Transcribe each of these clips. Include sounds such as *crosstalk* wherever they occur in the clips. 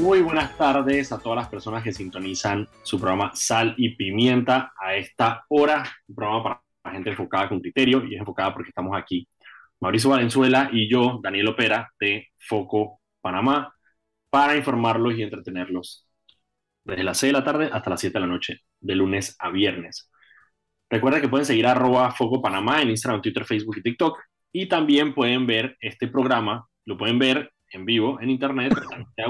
Muy buenas tardes a todas las personas que sintonizan su programa Sal y Pimienta a esta hora. Un programa para gente enfocada con criterio y es enfocada porque estamos aquí. Mauricio Valenzuela y yo, Daniel Opera, de Foco Panamá, para informarlos y entretenerlos desde las 6 de la tarde hasta las 7 de la noche, de lunes a viernes. Recuerda que pueden seguir arroba Foco Panamá en Instagram, Twitter, Facebook y TikTok. Y también pueden ver este programa, lo pueden ver en vivo en internet,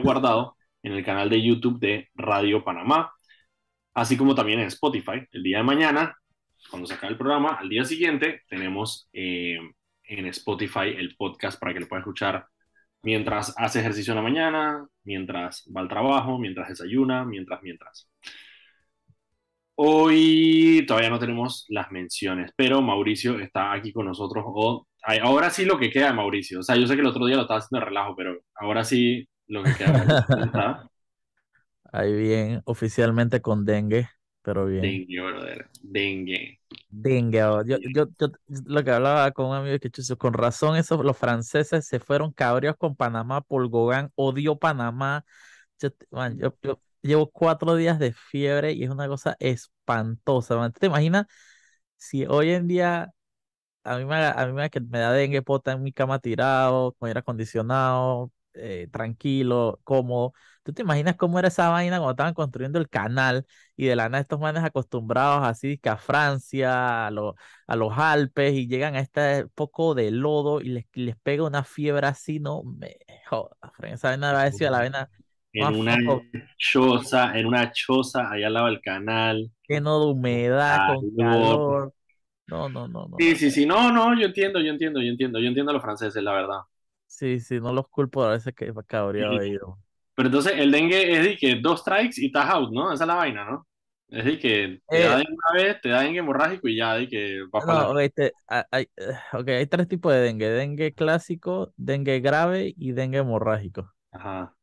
guardado en el canal de YouTube de Radio Panamá, así como también en Spotify. El día de mañana, cuando se acabe el programa, al día siguiente tenemos eh, en Spotify el podcast para que lo pueda escuchar mientras hace ejercicio en la mañana, mientras va al trabajo, mientras desayuna, mientras, mientras. Hoy todavía no tenemos las menciones, pero Mauricio está aquí con nosotros. ahora sí lo que queda de Mauricio. O sea, yo sé que el otro día lo estaba haciendo de relajo, pero ahora sí lo que queda. *laughs* Ahí bien, oficialmente con dengue, pero bien. Dengue, brother. Dengue. Dengue. Oh, yo, yo, yo, lo que hablaba con un amigo que con razón esos, los franceses se fueron cabreos con Panamá por Gauguin, odio Panamá. yo, yo llevo cuatro días de fiebre y es una cosa espantosa. ¿Te imaginas si hoy en día a mí me, a mí me, me da dengue pota en mi cama tirado, con aire acondicionado, eh, tranquilo, cómodo? ¿Tú te imaginas cómo era esa vaina cuando estaban construyendo el canal y de la nada estos manes acostumbrados así que a Francia, a, a los Alpes y llegan a este poco de lodo y les, les pega una fiebre así? No me jodas, esa vaina va a decir la vena en una choza, en una choza allá al lado del canal. Lleno de humedad, con calor. No, no, no, no. Sí, sí, sí, no, no, yo entiendo, yo entiendo, yo entiendo, yo entiendo a los franceses, la verdad. Sí, sí, no los culpo a veces que cabreado sí. Pero entonces el dengue es de que dos strikes y estás out, ¿no? Esa es la vaina, ¿no? Es de que te da eh. dengue una vez, te da dengue hemorrágico y ya de que va no, para este, hay, ok, hay tres tipos de dengue. Dengue clásico, dengue grave y dengue hemorrágico. Ajá.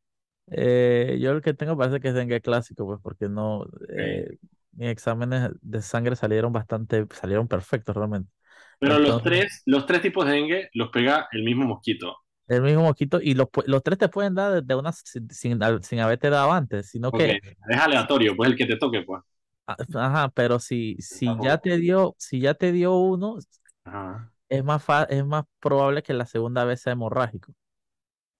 Eh, yo el que tengo parece que es dengue clásico, pues porque no, eh, mis exámenes de sangre salieron bastante, salieron perfectos realmente. Pero los tres, los tres tipos de dengue los pega el mismo mosquito. El mismo mosquito, y los, los tres te pueden dar de una sin, sin, haberte dado antes, sino que es aleatorio, pues el que te toque, pues. Ah, ajá, pero si, si ya te dio, si ya te dio uno, es más es más probable que la segunda vez sea hemorrágico.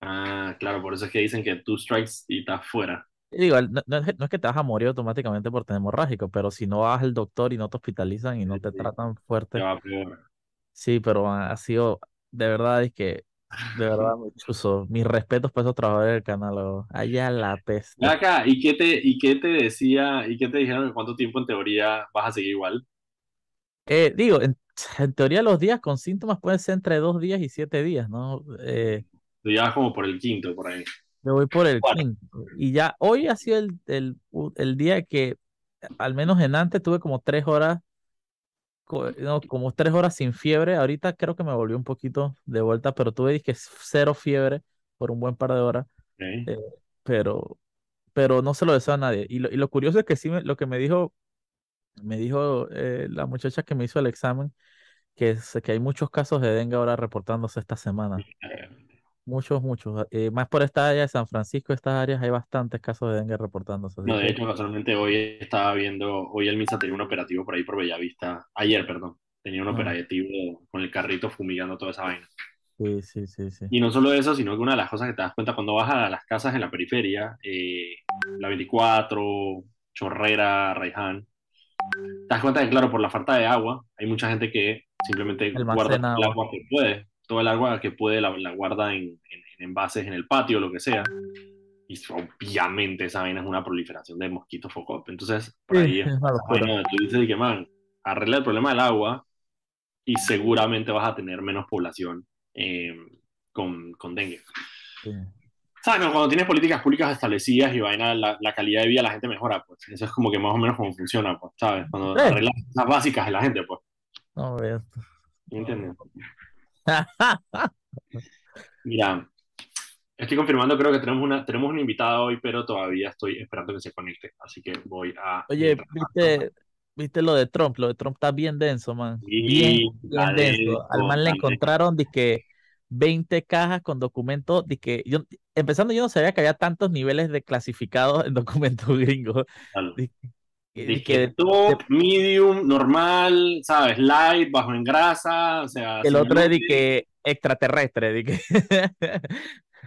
Ah, claro, por eso es que dicen que two strikes y estás fuera. digo, no, es, que te vas a morir automáticamente por tener hemorrágico, pero si no vas al doctor y no te hospitalizan y no te tratan fuerte. Te va peor. Sí, pero ha sido, de verdad, es que, de verdad, *laughs* muy chuso. Mis respetos para esos trabajadores del canal, allá la peste. Acá, ¿y qué te, y qué te decía, y qué te dijeron en cuánto tiempo en teoría vas a seguir igual? Eh, digo, en, teoría los días con síntomas pueden ser entre dos días y siete días, ¿no? Eh, ya como por el quinto, por ahí. Me voy por el quinto. Y ya hoy ha sido el, el, el, día que, al menos en antes, tuve como tres horas, no, como tres horas sin fiebre. Ahorita creo que me volvió un poquito de vuelta, pero tuve que cero fiebre por un buen par de horas. Eh, pero, pero no se lo deseo a nadie. Y lo, y lo curioso es que sí, me, lo que me dijo, me dijo eh, la muchacha que me hizo el examen, que, es, que hay muchos casos de dengue ahora reportándose esta semana. Muchos, muchos. Eh, más por esta área de San Francisco, estas áreas hay bastantes casos de dengue reportándose. No, de hecho, casualmente hoy estaba viendo, hoy el MISA tenía un operativo por ahí por Bellavista, ayer, perdón, tenía un ah. operativo con el carrito fumigando toda esa vaina. Sí, sí, sí, sí. Y no solo eso, sino que una de las cosas que te das cuenta cuando vas a las casas en la periferia, eh, la 24, Chorrera, Raiján, te das cuenta que, claro, por la falta de agua, hay mucha gente que simplemente guarda el agua que puede todo el agua que puede la, guarda en, envases en el patio, lo que sea. Y obviamente esa vaina es una proliferación de mosquitos focop. Entonces, por ahí es, una tú dices que, man, arregla el problema del agua y seguramente vas a tener menos población em, con, con, dengue. ¿Sabes? Cuando tienes políticas públicas establecidas y vaina, la, la, calidad de vida de la gente mejora, pues. Eso es como que más o menos como funciona, pues, ¿sabes? Cuando arreglas las básicas de la gente, pues. No. ¿Entiendes? Mira, estoy confirmando, creo que tenemos una tenemos un invitado hoy, pero todavía estoy esperando que se conecte, así que voy a... Oye, ¿viste, ¿viste lo de Trump? Lo de Trump está bien denso, man. bien, denso. Al man le encontraron que 20 cajas con documentos de que yo, empezando yo no sabía que había tantos niveles de clasificados en *laughs* documentos gringos. De, que, top, medium, normal, ¿sabes? Light, bajo en grasa, o sea... El otro es de que extraterrestre, de que... *laughs*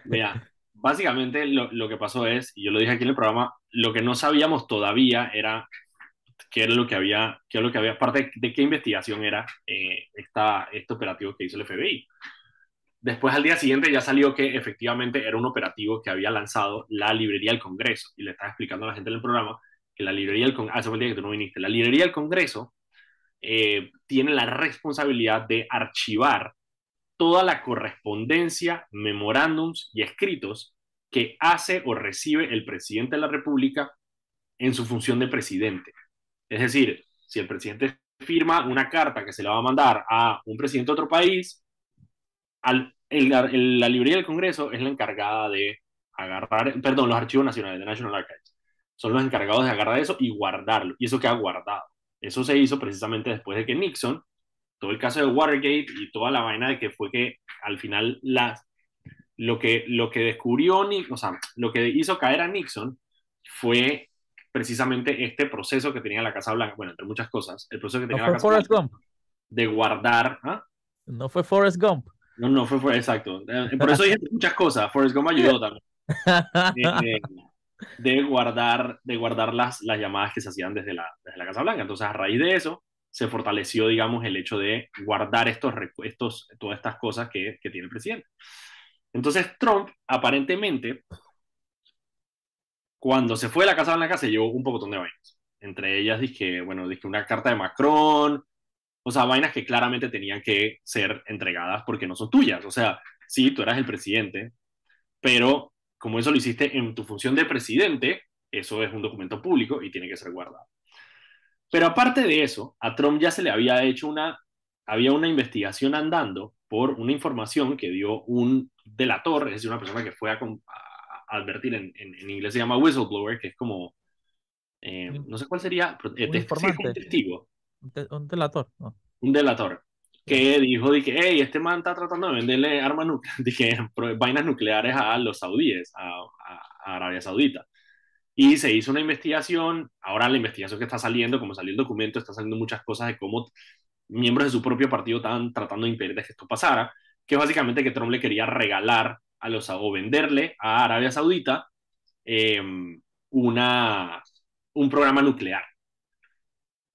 Mira, básicamente lo, lo, que pasó es, y yo lo dije aquí en el programa, lo que no sabíamos todavía era qué era lo que había, qué era lo que había, parte de qué investigación era eh, esta, este operativo que hizo el FBI. Después al día siguiente ya salió que efectivamente era un operativo que había lanzado la librería del Congreso, y le estaba explicando a la gente en el programa la librería del Congreso, el día que tú no viniste, la librería del Congreso eh, tiene la responsabilidad de archivar toda la correspondencia, memorándums y escritos que hace o recibe el presidente de la República en su función de presidente. Es decir, si el presidente firma una carta que se le va a mandar a un presidente de otro país, al, la librería del Congreso es la encargada de agarrar, perdón, los archivos nacionales, de National Archives, son los encargados de agarrar eso y guardarlo. Y eso queda guardado. Eso se hizo precisamente después de que Nixon, todo el caso de Watergate y toda la vaina de que fue que al final las, lo, que, lo que descubrió, o sea, lo que hizo caer a Nixon fue precisamente este proceso que tenía la Casa Blanca, bueno, entre muchas cosas, el proceso que tenía la Casa Blanca Gump. de guardar. ¿ah? No fue Forrest Gump. No, no fue, exacto. Eh, por eso dije muchas cosas. Forrest Gump ayudó también. *laughs* Eh, de guardar, de guardar las, las llamadas que se hacían desde la, desde la Casa Blanca. Entonces, a raíz de eso, se fortaleció, digamos, el hecho de guardar estos, estos, todas estas cosas que, que tiene el presidente. Entonces, Trump, aparentemente, cuando se fue de la Casa Blanca, se llevó un poco de vainas. Entre ellas, dije, bueno, dije una carta de Macron, o sea, vainas que claramente tenían que ser entregadas porque no son tuyas. O sea, sí, tú eras el presidente, pero como eso lo hiciste en tu función de presidente, eso es un documento público y tiene que ser guardado. Pero aparte de eso, a Trump ya se le había hecho una, había una investigación andando por una información que dio un delator, es decir, una persona que fue a, advertir, en, en, inglés se llama whistleblower, que es como, eh, no sé cuál sería, eh, un, testigo. Un, delator. Un delator que dijo de que, hey, este man está tratando de venderle armas nucleares, *laughs* vainas nucleares a los saudíes, a, a, Arabia Saudita. Y se hizo una investigación, ahora la investigación que está saliendo, como salió el documento, está saliendo muchas cosas de cómo miembros de su propio partido estaban tratando de impedir que esto pasara, que básicamente que Trump le quería regalar a los, o venderle a Arabia Saudita em, una, un programa nuclear.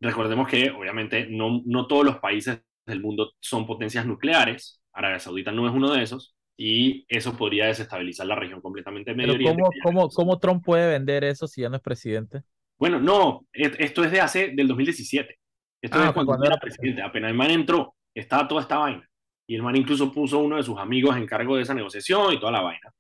Recordemos que obviamente no, no todos los países del mundo son potencias nucleares. Arabia Saudita no es uno de esos. Y eso podría desestabilizar la región completamente. Medio ¿cómo, cómo, ¿Cómo Trump puede vender eso si ya no es presidente? Bueno, no, esto es de hace, del 2017. Esto ah, es cuando, era presidente. Apenas el man entró, estaba toda esta vaina. Y el man incluso puso uno de sus amigos en cargo de esa negociación y toda la vaina.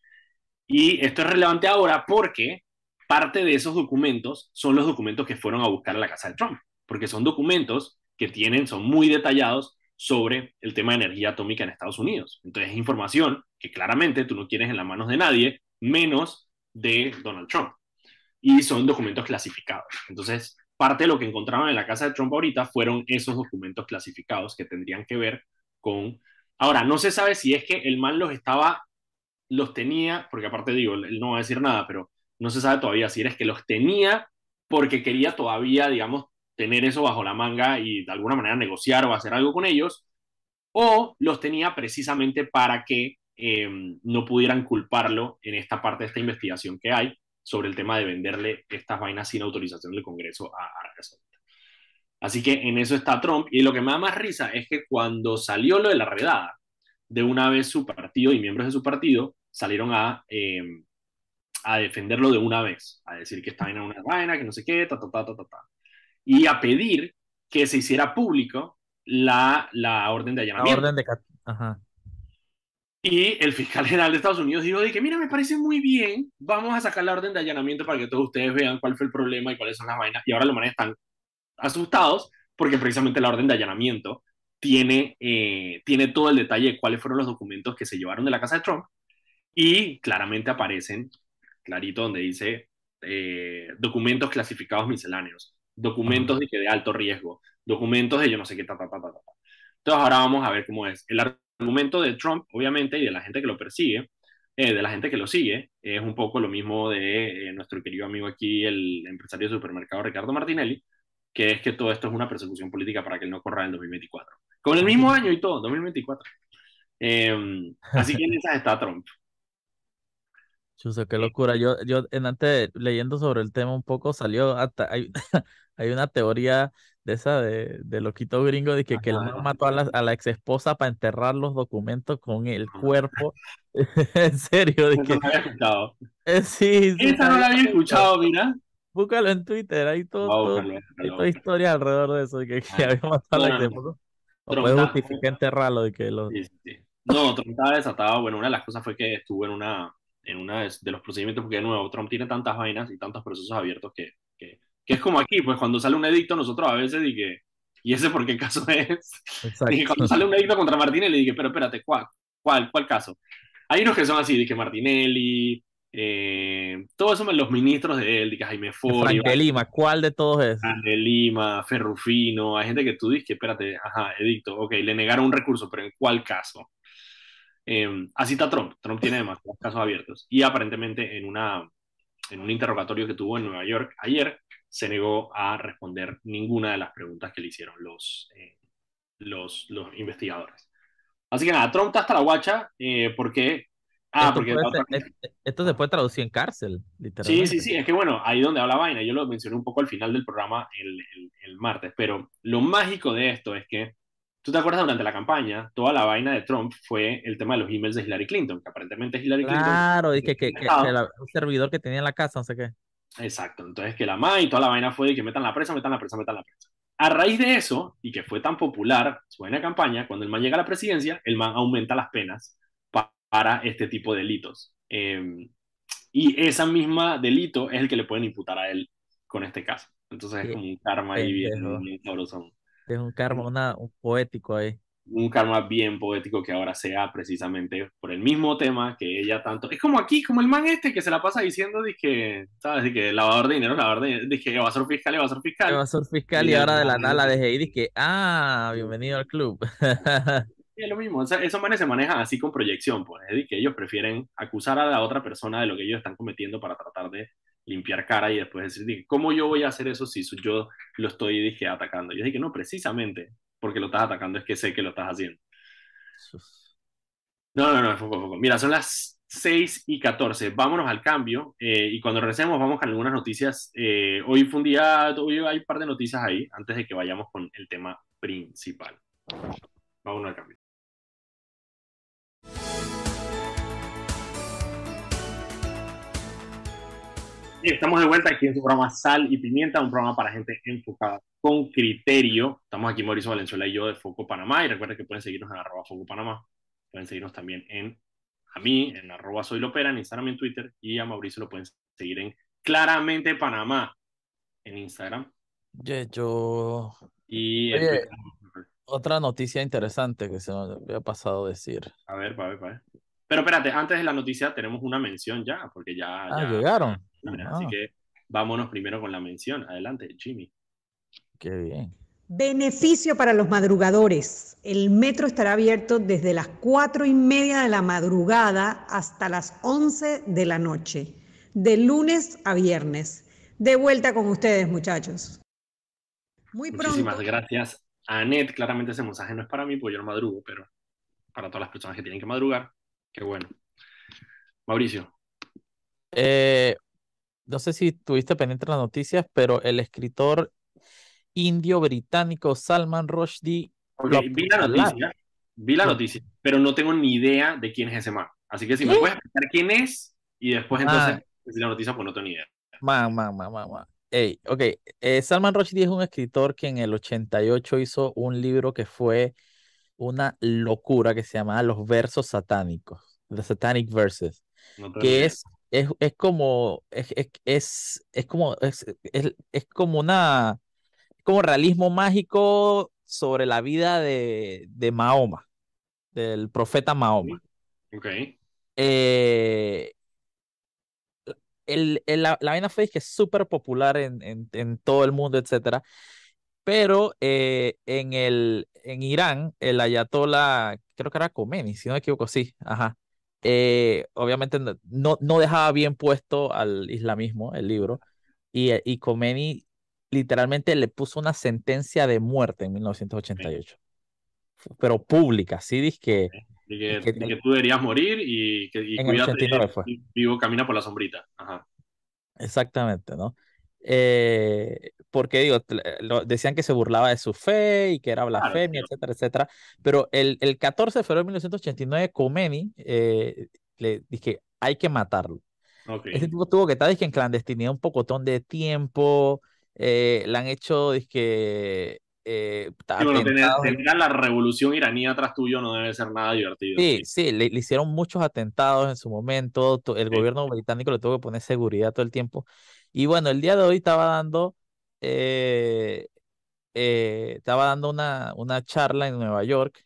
Y esto es relevante ahora porque parte de esos documentos son los documentos que fueron a buscar a la casa de Trump. Porque son documentos que tienen, son muy detallados sobre el tema de energía atómica en Estados Unidos. Entonces es información que claramente tú no quieres en las manos de nadie, menos de Donald Trump. Y son documentos clasificados. Entonces, parte de lo que encontraron en la casa de Trump ahorita fueron esos documentos clasificados que tendrían que ver con... Ahora, no se sabe si es que el mal los estaba, los tenía, porque aparte digo, él no va a decir nada, pero no se sabe todavía si eres que los tenía porque quería todavía, digamos, tener eso bajo la manga y de alguna manera negociar o hacer algo con ellos, o los tenía precisamente para que em, no pudieran culparlo en esta parte de esta investigación que hay sobre el tema de venderle estas vainas sin autorización del Congreso a Arabia Saudita. Así que en eso está Trump. Y lo que me da más risa es que cuando salió lo de la redada, de una vez su partido y miembros de su partido salieron a, em, a defenderlo de una vez, a decir que esta vaina una vaina, que no sé qué, ta, ta, ta, ta, ta, ta y a pedir que se hiciera público la, la orden de allanamiento. La orden de... Ajá. Y el fiscal general de Estados Unidos dijo, que mira, me parece muy bien, vamos a sacar la orden de allanamiento para que todos ustedes vean cuál fue el problema y cuáles son las vainas. Y ahora los manes están asustados porque precisamente la orden de allanamiento tiene, eh, tiene todo el detalle de cuáles fueron los documentos que se llevaron de la casa de Trump y claramente aparecen, clarito, donde dice eh, documentos clasificados misceláneos documentos de, de alto riesgo, documentos de yo no sé qué, ta, ta, ta, ta, ta. Entonces ahora vamos a ver cómo es. El argumento de Trump, obviamente, y de la gente que lo persigue, eh, de la gente que lo sigue, es un poco lo mismo de eh, nuestro querido amigo aquí, el empresario de supermercado Ricardo Martinelli, que es que todo esto es una persecución política para que él no corra en 2024. Con el mismo año y todo, 2024. Em, así que en esa está Trump. Chuso, qué locura. Yo, yo en antes leyendo sobre el tema un poco salió hasta hay, *laughs* hay una teoría de esa de, de loquito gringo de que, que él mató a la, a la ex esposa para enterrar los documentos con el cuerpo. *laughs* en serio, de que. No había escuchado. *laughs* Eh, sí, sí, Esa no la había escuchado, mira. Búscalo en Twitter, hay todo, a todo- hay toda historia alrededor de eso, de que, que Ah, había matado a la no, ex no, esposa. O Trump puede está- justificar enterrarlo de que lo. Sí, sí, sí. No, Trump estaba desatado. Bueno, una de las cosas fue que estuvo en una, en una de, de los procedimientos, porque de nuevo, Trump tiene tantas vainas y tantos procesos abiertos que, que, que es como aquí, pues cuando sale un edicto, nosotros a veces dije, ¿y ese por qué caso es? Dije, cuando sale un edicto contra Martinelli, dije, pero espérate, ¿cuál, cuál, cuál caso? Hay unos que son así, dije, Martinelli, eh, todos esos los ministros de él, dije, Jaime Fori, Frank de Lima, ¿cuál de todos es? Fran de Lima, Ferrufino, hay gente que tú dices que, espérate, ajá, edicto, ok, le negaron un recurso, pero ¿en cuál caso? Eh, así está Trump. Trump tiene demasiados casos abiertos. Y aparentemente en, una, en un interrogatorio que tuvo en Nueva York ayer, se negó a responder ninguna de las preguntas que le hicieron los, eh, los, los investigadores. Así que nada, Trump está hasta la guacha eh, porque... Ah, esto, porque puede ser- es- esto se puede traducir en cárcel, Sí, literalmente. sí, sí, es que bueno, ahí donde habla vaina, yo lo mencioné un poco al final del programa el, el- el martes, pero lo mágico de esto es que, tú te acuerdas durante la campaña, toda la vaina de Trump fue el tema de los emails de Hillary Clinton, que aparentemente Hillary Clinton... Claro, y que, que, que- que la- un servidor que tenía en la casa, no sé qué. Exacto, entonces que la MA y toda la vaina fue de que metan la presa, metan la presa, metan la presa. A raíz de eso, y que fue tan popular su buena campaña, cuando el man llega a la presidencia, el man aumenta las penas pa- para este tipo de delitos. Eh, y esa misma delito es el que le pueden imputar a él con este caso. Entonces es como un karma ahí bien, bien sabrosón. Es un karma, una, un poético ahí. Un karma bien poético que ahora sea precisamente por el mismo tema que ella tanto. Es como aquí, como el man este que se la pasa diciendo, dije, ¿sabes? De que lavador de dinero, lavador de dinero, dije, evasor fiscal, evasor fiscal. Evasor fiscal y Y ahora de la nada la dejé y dije, ah, bienvenido al club. *laughs* *laughs* Es lo mismo, o sea, esos manes se manejan así con proyección, pues, es decir, que ellos prefieren acusar a la otra persona de lo que ellos están cometiendo para tratar de limpiar cara y después decir, dije, ¿cómo yo voy a hacer eso si yo lo estoy, dije, atacando? Yo dije, no, precisamente porque lo estás atacando es que sé que lo estás haciendo. No, no, no, foco, foco. Mira, son las 6 y 14. Vámonos al cambio eh, y cuando regresemos vamos con algunas noticias. Eh, hoy fue un día, hoy hay un par de noticias ahí antes de que vayamos con el tema principal. Vámonos al cambio. Estamos de vuelta aquí en su programa Sal y Pimienta, un programa para gente enfocada con criterio. Estamos aquí Mauricio Valenzuela y yo de Foco Panamá. Y recuerden que pueden seguirnos en arroba Foco Panamá. Pueden seguirnos también en a mí, en arroba soy Lopera, en Instagram y en Twitter. Y a Mauricio lo pueden seguir en Claramente Panamá en Instagram. Yo, yo- Y Oye. Otra noticia interesante que se me había pasado a decir. A ver, para ver, para ver. Pero espérate, antes de la noticia tenemos una mención ya, porque ya... Ah, ya llegaron. Así Ah. que vámonos primero con la mención. Adelante, Jimmy. Qué bien. Beneficio para los madrugadores. El metro estará abierto desde las cuatro y media de la madrugada hasta las 11 de la noche, de lunes a viernes. De vuelta con ustedes, muchachos. Muy pronto. Muchísimas gracias, Anet. Claramente ese mensaje no es para mí, porque yo no madrugo, pero para todas las personas que tienen que madrugar, qué bueno. Mauricio, Eh, no sé si tuviste pendiente las noticias, pero el escritor indio británico Salman Rushdie ok, lo vi la noticia, vi la noticia, pero no tengo ni idea de quién es ese man. Así que si me puedes explicar quién es y después Ah. entonces decir la noticia, pues no tengo ni idea. Man, man, man, man, man. Ey, ok, eh, Salman Rushdie es un escritor que en el 88 hizo un libro que fue una locura que se llamaba Los Versos Satánicos, The Satanic Verses, No que es, es, es como, es, es, es, como, es, es, es como una, como realismo mágico sobre la vida de, de Mahoma, del profeta Mahoma. Ok, Eh, el, el- la, la vaina fue que es súper popular en, en, en todo el mundo, etcétera. Pero eh, en, el, en Irán, el ayatollah, creo que era Khomeini, si no me equivoco, sí, ajá. Eh, obviamente no, no dejaba bien puesto al islamismo el libro y, y Khomeini literalmente le puso una sentencia de muerte en 1988. Pero pública, sí, dice que, de que, tú deberías morir y que y en el 89 fue. vivo camina por la sombrita. Ajá. Exactamente, ¿no? Eh, porque digo, decían que se burlaba de su fe y que era blasfemia, etcétera, etcétera. Pero el, el 14 de febrero de 1989, Khomeini eh, le dije, hay que matarlo. Okay. Ese tipo tuvo que estar dije, en clandestinidad un pocotón de tiempo. Eh, le han hecho, dije, eh, bueno, tener, la revolución iraní atrás tuyo no debe ser nada divertido. Sí, sí, le, hicieron muchos atentados en su momento. El gobierno británico le tuvo que poner seguridad todo el tiempo. Y bueno, el día de hoy estaba dando, eh, eh, estaba dando una, una charla en Nueva York.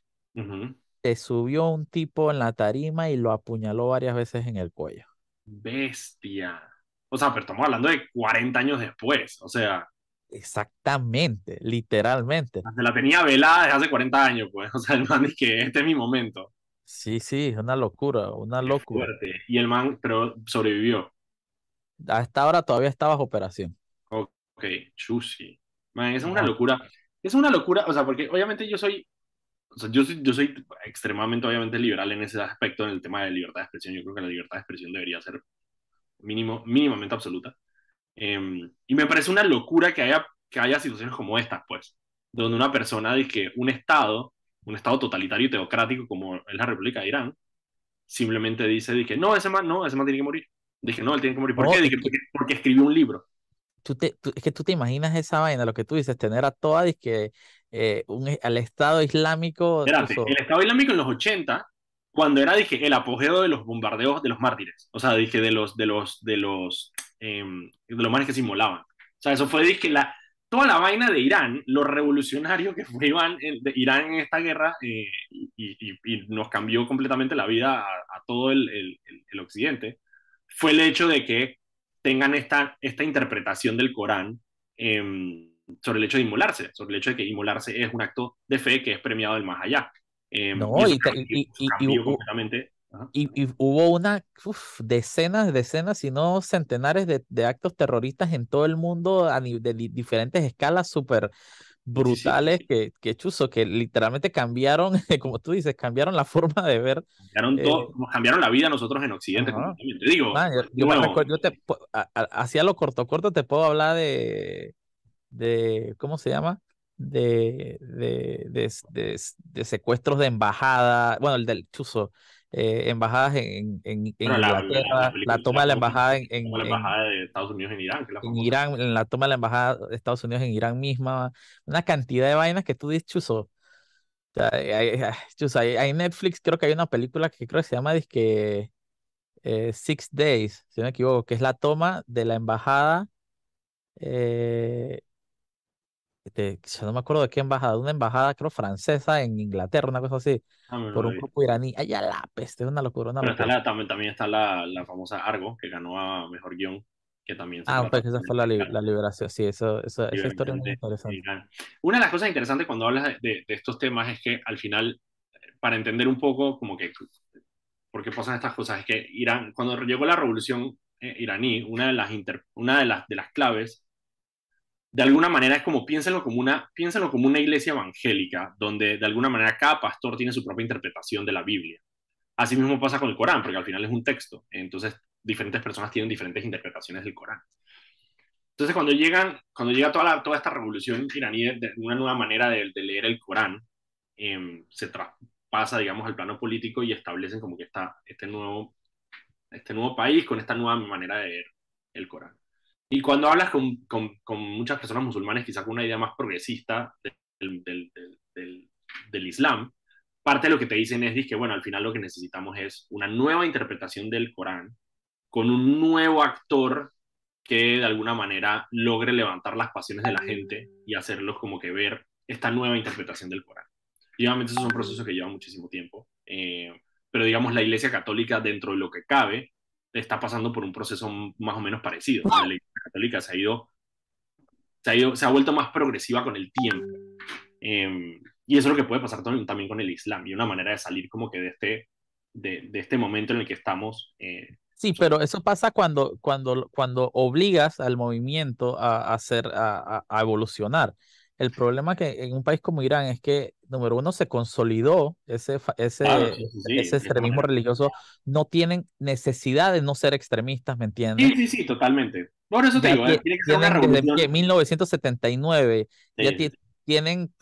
Se subió un tipo en la tarima y lo apuñaló varias veces en el cuello. Bestia. O sea, pero estamos hablando de 40 años después. O sea. Exactamente, literalmente. Se la tenía velada desde hace 40 años, pues. O sea, el man es que este es mi momento. Sí, sí, es una locura, una locura. Y el man, pero sobrevivió. A esta hora todavía está bajo operación. Ok, chusi. Man, es una locura. Es una locura, o sea, porque obviamente yo soy, o sea, yo soy, yo soy extremadamente, obviamente, liberal en ese aspecto, en el tema de libertad de expresión. Yo creo que la libertad de expresión debería ser mínimo, mínimamente absoluta. Em, y me parece una locura que haya, que haya situaciones como estas, pues, donde una persona dice que un Estado, un Estado totalitario y teocrático como es la República de Irán, simplemente dice, que no, ese man, no, ese man tiene que morir. Dije, no, él tiene que morir. ¿Por qué? Dije, porque, escribió un libro. Tú te, es que tú te imaginas esa vaina, lo que tú dices, tener a toda, que eh, un, al Estado Islámico. Espérate, el Estado Islámico en los 80, cuando era, dije, el apogeo de los bombardeos de los mártires. O sea, dije, de los, de los, de los, em, de los manes que se inmolaban. O sea, eso fue, dije, la, toda la vaina de Irán, lo revolucionario que fue Irán, de Irán en esta guerra, eh, y, y, nos cambió completamente la vida a, a todo el, el, el occidente fue el hecho de que tengan esta, esta interpretación del Corán em, sobre el hecho de inmolarse, sobre el hecho de que inmolarse es un acto de fe que es premiado del más allá. Em, no, y, y, hubo una decenas, decenas, si no centenares de, de, actos terroristas en todo el mundo a de diferentes escalas súper brutales que, que chuzo, que literalmente cambiaron, *laughs* como tú dices, cambiaron la forma de ver. Cambiaron, todo, eh, cambiaron la vida nosotros en Occidente, te digo. yo, hacía lo corto, corto, te puedo hablar de, de ¿cómo se llama? De, de, de, de secuestros de embajada, bueno, el del chuzo, eh, embajadas en, en, Inglaterra, la, toma de la embajada en, en, la embajada de Estados Unidos en Irán, en Irán, en la toma de la embajada de Estados Unidos en Irán misma, una cantidad de vainas que tú dices, Chuzo. O sea, hay, hay, Netflix, creo que hay una película que creo que se llama que, eh, Six Days, si no me equivoco, que es la toma de la embajada eh, este, yo no me acuerdo de qué embajada, una embajada creo francesa en Inglaterra, una cosa así, ah, por un grupo iraní. Ay, ya la peste, es una locura. Una locura. también, también está la, la, famosa Argo, que ganó a Mejor Guión, que también... ah, pues esa fue la, la, liberación, sí, eso, eso esa historia es muy interesante. Una de las cosas interesantes cuando hablas de, de, estos temas es que al final, para entender un poco como que por qué pasan estas cosas, es que Irán, cuando llegó la revolución eh, iraní, una de las, inter, una de las, de las claves de alguna manera es como piénsenlo como una, piénsenlo como una iglesia evangélica, donde de alguna manera cada pastor tiene su propia interpretación de la Biblia. Así mismo pasa con el Corán, porque al final es un texto, entonces diferentes personas tienen diferentes interpretaciones del Corán. Entonces cuando llegan, cuando llega toda, toda esta revolución iraní de, una nueva manera de, leer el Corán, em, se traspasa, digamos, al plano político y establecen como que está este nuevo, este nuevo país con esta nueva manera de leer el Corán. Y cuando hablas con, con, muchas personas musulmanes, quizás con una idea más progresista del, del, del, del, Islam, parte de lo que te dicen es que, bueno, al final lo que necesitamos es una nueva interpretación del Corán con un nuevo actor que de alguna manera logre levantar las pasiones de la gente y hacerlos como que ver esta nueva interpretación del Corán. Y obviamente eso es un proceso que lleva muchísimo tiempo, eh, pero digamos la Iglesia Católica dentro de lo que cabe está pasando por un proceso más o menos parecido. La Iglesia Católica se ha ido se ha, ido, se ha vuelto más progresiva con el tiempo. Em, y eso es lo que puede pasar también con el Islam y una manera de salir como que de este, de, de este momento en el que estamos. Eh, sí, pero eso pasa cuando, cuando, cuando obligas al movimiento a, hacer, a, a, evolucionar. El problema que en un país como Irán es que, número uno, se consolidó ese, ese, ese extremismo religioso. No tienen necesidad de no ser extremistas, ¿me entiendes? Sí, sí, sí, totalmente. Por eso te digo, eh, tiene que ser una revolución. Desde 1979 ya tienen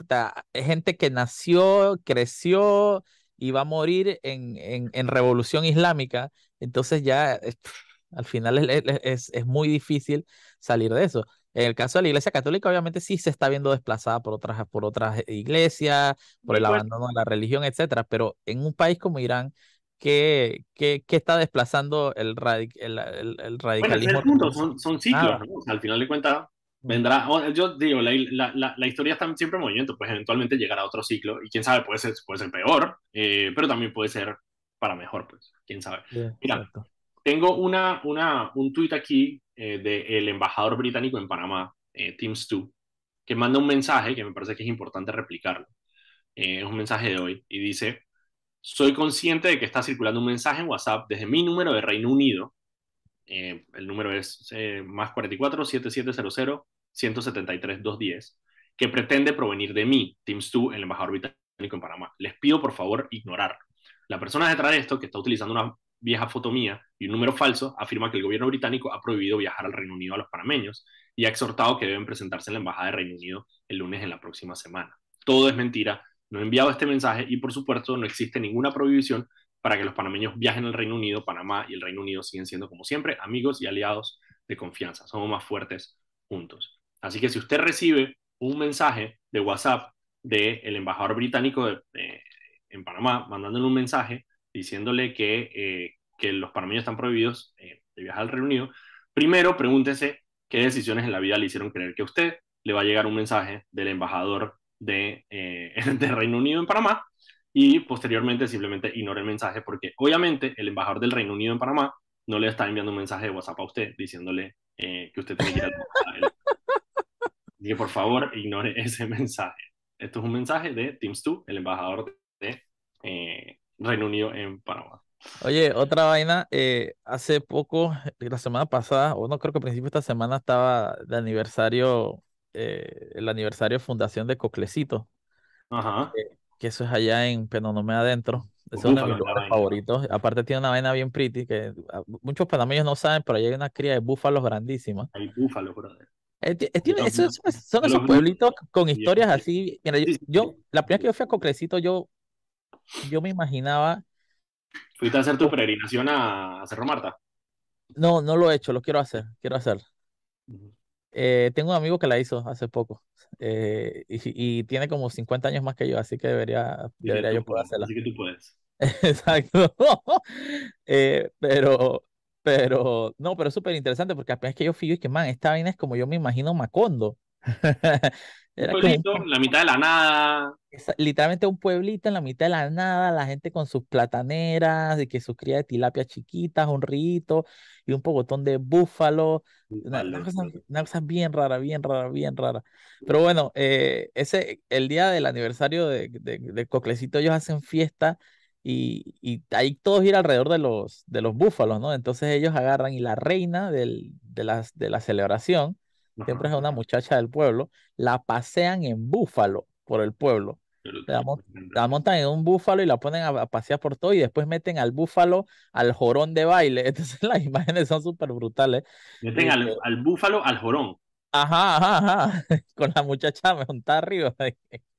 gente que nació, creció y va a morir en, en, en revolución islámica. Entonces ya al final es, es, es, muy difícil salir de eso. En el caso de la Iglesia Católica, obviamente sí se está viendo desplazada por otras, por otras iglesias, por el abandono de la religión, etcétera. Pero en un país como Irán, ¿qué, qué, qué está desplazando el, el, el, radicalismo? son, son ciclos, Al final de cuentas, vendrá, yo digo, la, la, la, historia está siempre en movimiento, pues eventualmente llegará otro ciclo y quién sabe, puede ser, puede ser peor, eh, pero también puede ser para mejor, pues, quién sabe. Mira, tengo una, una, un tuit aquí eh, del embajador británico en Panamá, eh, Tim Stu, que manda un mensaje que me parece que es importante replicarlo. Eh, es un mensaje de hoy y dice, soy consciente de que está circulando un mensaje en WhatsApp desde mi número de Reino Unido. el número es más 44 7700 173 210 que pretende provenir de mí, Tim Stu, el embajador británico en Panamá. Les pido por favor ignorarlo. La persona detrás de esto, que está utilizando una vieja foto mía y un número falso, afirma que el gobierno británico ha prohibido viajar al Reino Unido a los panameños y ha exhortado que deben presentarse en la Embajada de Reino Unido el lunes en la próxima semana. Todo es mentira, no he enviado este mensaje y por supuesto no existe ninguna prohibición para que los panameños viajen al Reino Unido, Panamá y el Reino Unido siguen siendo como siempre amigos y aliados de confianza, somos más fuertes juntos. Así que si usted recibe un mensaje de WhatsApp del embajador británico en Panamá mandándole un mensaje diciéndole que, eh, que los panameños están prohibidos eh, de viajar al Reino Unido, primero pregúntese qué decisiones en la vida le hicieron creer que a usted le va a llegar un mensaje del embajador de, eh, *laughs* Reino Unido en Panamá y posteriormente simplemente ignore el mensaje porque obviamente el embajador del Reino Unido en Panamá no le está enviando un mensaje de WhatsApp a usted diciéndole que usted tiene que ir al que por favor ignore ese mensaje. Esto es un mensaje de Tim Stu, el embajador de, Reino Unido en Panamá. Oye, otra vaina, eh, hace poco, la semana pasada, o no creo que a principio de esta semana estaba de aniversario, eh, el aniversario de fundación de Coclecito. Ajá. Eh, que eso es allá en Penonomé Adentro. Es uno de mis lugares favoritos. Aparte tiene una vaina bien pretty que ah, muchos panameños no saben, pero allá hay una cría de búfalos grandísima. Hay búfalos, brother. son esos pueblitos con historias así. Mira, yo, la primera que yo fui a Coclecito, yo yo me imaginaba. ¿Fuiste a hacer tu peregrinación a, Cerro Marta? No, no lo he hecho, lo quiero hacer, quiero hacer. Eh, tengo un amigo que la hizo hace poco eh, y, tiene como 50 años más que yo, así que debería, debería yo poder hacerla. Así que tú puedes. *laughs* Exacto. *laughs* Eh, pero, pero, no, pero es súper interesante porque apenas que yo fui y que, man, esta vaina es como yo me imagino Macondo. *laughs* Era pueblito, la mitad de la nada. literalmente un pueblito en la mitad de la nada, la gente con sus plataneras y que sus crías de tilapia chiquitas, un rito y un pogotón de búfalo. Una, cosa, bien rara, bien rara, bien rara. Pero bueno, eh, ese, el día del aniversario de, de, Coclecito, ellos hacen fiesta y, y, ahí todos ir alrededor de los, de los búfalos, ¿no? Entonces ellos agarran y la reina del, de, las, de la celebración siempre es una muchacha del pueblo, la pasean en búfalo por el pueblo. La, montan en un búfalo y la ponen a, pasear por todo y después meten al búfalo al jorón de baile. *laughs* Entonces las imágenes son súper brutales. Meten al, este al, búfalo al jorón. Ajá, ajá, ajá. *laughs* Con la muchacha montada arriba. *laughs*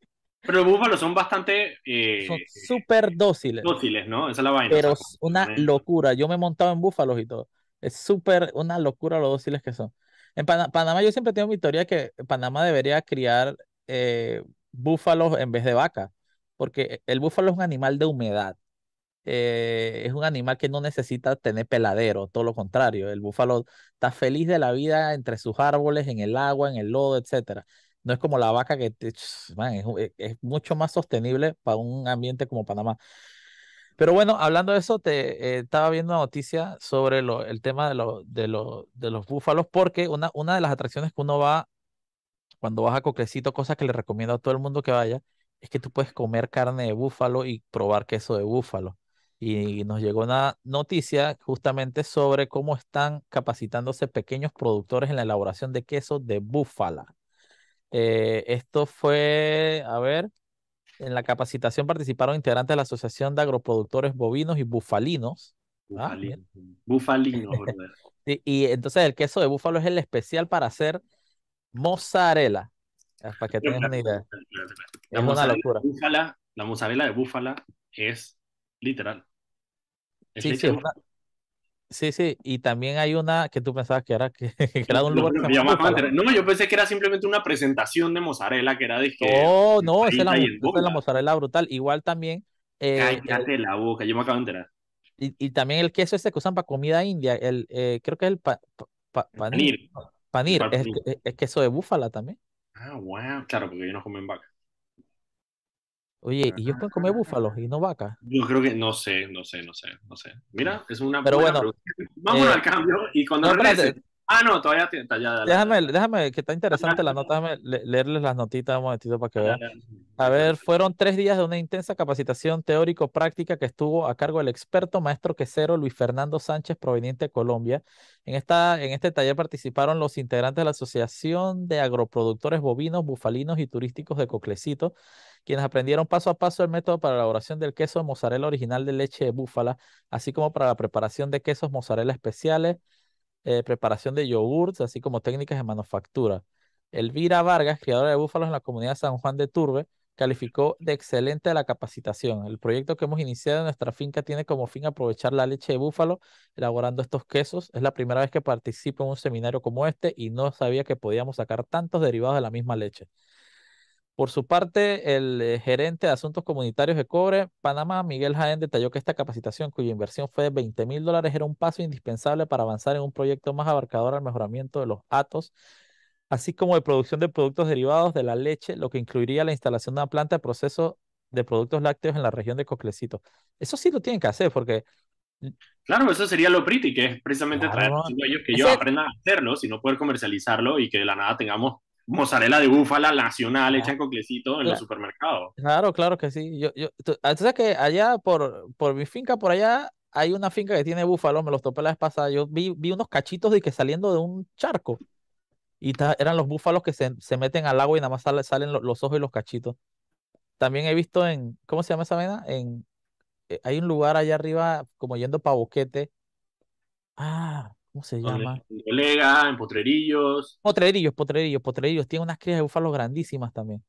Pero los búfalos son bastante... Eh, son súper dóciles. Dóciles, ¿no? Esa es la vaina. Pero es una locura. Yo me he montado en búfalos y todo. Es súper una locura lo dóciles que son. En Panamá yo siempre tengo mi que Panamá debería criar eh, búfalos en vez de vacas, porque el búfalo es un animal de humedad. Eh, es un animal que no necesita tener peladero, todo lo contrario. El búfalo está feliz de la vida entre sus árboles, en el agua, en el lodo, etcétera. No es como la vaca que es, es, mucho más sostenible para un ambiente como Panamá. Pero bueno, hablando de eso, te eh, estaba viendo una noticia sobre lo, el tema de, lo, de, lo, de los búfalos, porque una, una de las atracciones que uno va cuando vas a Coquecito, cosa que le recomiendo a todo el mundo que vaya, es que tú puedes comer carne de búfalo y probar queso de búfalo. Y nos llegó una noticia justamente sobre cómo están capacitándose pequeños productores en la elaboración de queso de búfala. Eh, esto fue, a ver, en la capacitación participaron integrantes de la Asociación de Agroproductores Bovinos y Bufalinos. Ah, bufalinos, *laughs* y, y entonces el queso de búfalo es el especial para hacer mozzarella. Para que tengas una idea. La es una locura. Búfala, la mozzarella de búfala es literal. sí, sí, sí, sí, y también hay una que tú pensabas que era, que, *laughs* era un lugar. No, yo pensé que era simplemente una presentación de mozzarella, que era de que. No, no, esa es, la, es la mozzarella brutal. Igual también. Eh, Cállate la boca, yo me acabo de enterar. Y, y, también el queso ese que usan para comida india, el, eh, creo que es el pa, panir. Panir, es, es, queso de búfala también. Ah, wow, claro, porque ellos no comen vaca. Oye, ¿y ellos pueden comer búfalos y no vaca? Yo creo que no sé, no sé, no sé, no sé. Mira, es una Pero bueno, Vamos al eh, cambio y cuando no, Ah, no, todavía está ya. Déjame, déjame, que está interesante la nota, déjame leerles las notitas un momentito para que vean. A ver, fueron tres días de una intensa capacitación teórico-práctica que estuvo a cargo del experto maestro quesero Luis Fernando Sánchez, proveniente de Colombia. En, esta, en este taller participaron los integrantes de la Asociación de Agroproductores Bovinos, Bufalinos y Turísticos de Coclecito, quienes aprendieron paso a paso el método para la elaboración del queso de mozzarella original de leche de búfala, así como para la preparación de quesos mozzarella especiales eh, preparación de yogurts, así como técnicas de manufactura. Elvira Vargas, criadora de búfalos en la comunidad San Juan de Turbe, calificó de excelente la capacitación. El proyecto que hemos iniciado en nuestra finca tiene como fin aprovechar la leche de búfalo elaborando estos quesos. Es la primera vez que participo en un seminario como este y no sabía que podíamos sacar tantos derivados de la misma leche. Por su parte, el eh, gerente de Asuntos Comunitarios de Cobre, Panamá, Miguel Jaén, detalló que esta capacitación, cuya inversión fue de 20 mil dólares, era un paso indispensable para avanzar en un proyecto más abarcador al mejoramiento de los atos, así como de producción de productos derivados de la leche, lo que incluiría la instalación de una planta de proceso de productos lácteos en la región de Coclecito. Eso sí lo tienen que hacer porque... Claro, eso sería lo pretty, que es precisamente traer a ellos que ellos aprendan a hacerlo, sino poder comercializarlo y que de la nada tengamos mozzarella de búfala nacional hecha en coclecito en los supermercados. Claro, claro que sí. Yo, yo, sabes que allá por, por mi finca, por allá, hay una finca que tiene búfalo, me los topé la vez pasada. Yo vi, vi unos cachitos de que saliendo de un charco. Y eran los búfalos que se, se, meten al agua y nada más salen los, ojos y los cachitos. También he visto en, ¿cómo se llama esa vena? En, eh, hay un lugar allá arriba, como yendo para Boquete. Ah, ¿Cómo se llama? En colega, en Potrerillos. Potrerillos, Potrerillos, Potrerillos. Tiene unas crías de búfalos grandísimas también.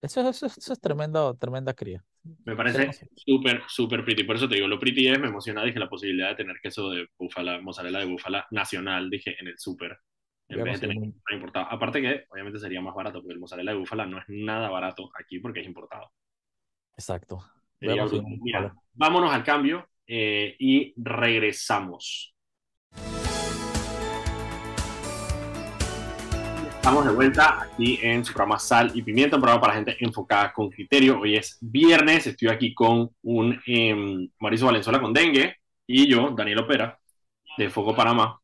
Eso, eso, eso es tremendo, tremenda cría. Me parece súper, súper pretty. Por eso te digo, lo pretty es, me emociona, dije, la posibilidad de tener queso de búfala, mozzarella de búfala nacional, dije, en el súper. En vez de tener importado. Aparte que, obviamente, sería más barato, porque el mozzarella de búfala no es nada barato aquí porque es importado. Exacto. Mira, vámonos al cambio eh, y regresamos. Estamos de vuelta aquí en su programa Sal y Pimienta, un programa para gente enfocada con criterio. Hoy es viernes, estoy aquí con un eh, Mauricio Valenzuela con dengue y yo, Daniel Opera, de Foco Panamá.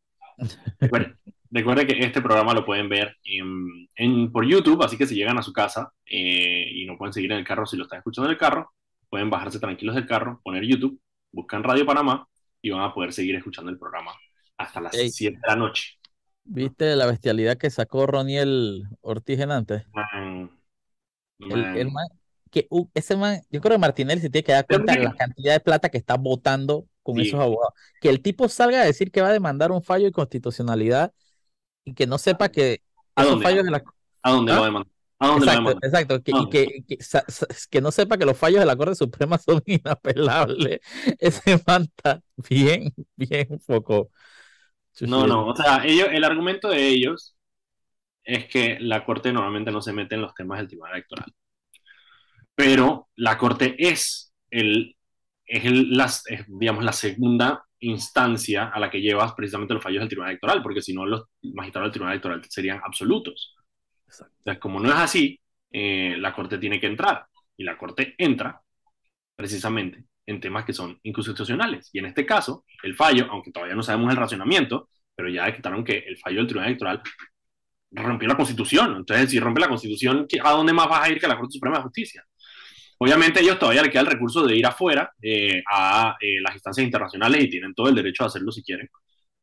Recuerden, *laughs* que este programa lo pueden ver en, por YouTube, así que si llegan a su casa eh, y no pueden seguir en el carro, si lo están escuchando en el carro, pueden bajarse tranquilos del carro, poner YouTube, buscan Radio Panamá y van a poder seguir escuchando el programa hasta las 7 de la noche. ¿Viste la bestialidad que sacó Roniel Ortiz en antes? El, man, que, ese man, yo creo que Martinelli se tiene que dar cuenta de la cantidad de plata que está votando con esos abogados. Que el tipo salga a decir que va a demandar un fallo de constitucionalidad y que no sepa que ¿A esos fallos de la... ¿A dónde lo demanda? ¿A dónde exacto, lo exacto, que, y que, que, que, no sepa que los fallos de la Corte Suprema *laughs* son inapelables. Ese man está bien, bien foco. No, no, o sea, ellos, el argumento de ellos es que la Corte normalmente no se mete en los temas del Tribunal Electoral. Pero la Corte es, el, es, el, digamos, la segunda instancia a la que llevas precisamente los fallos del Tribunal Electoral, porque si no los magistrados del Tribunal Electoral serían absolutos. Entonces, como no es así, eh, la Corte tiene que entrar, y la Corte entra precisamente en temas que son inconstitucionales. Y en este caso, el fallo, aunque todavía no sabemos el racionamiento, pero ya decretaron que el fallo del Tribunal Electoral rompió la constitución. Entonces, si rompe la constitución, ¿a dónde más vas a ir que a la Corte Suprema de Justicia? Obviamente ellos todavía le queda el recurso de ir afuera eh, a eh, las instancias internacionales y tienen todo el derecho a hacerlo si quieren.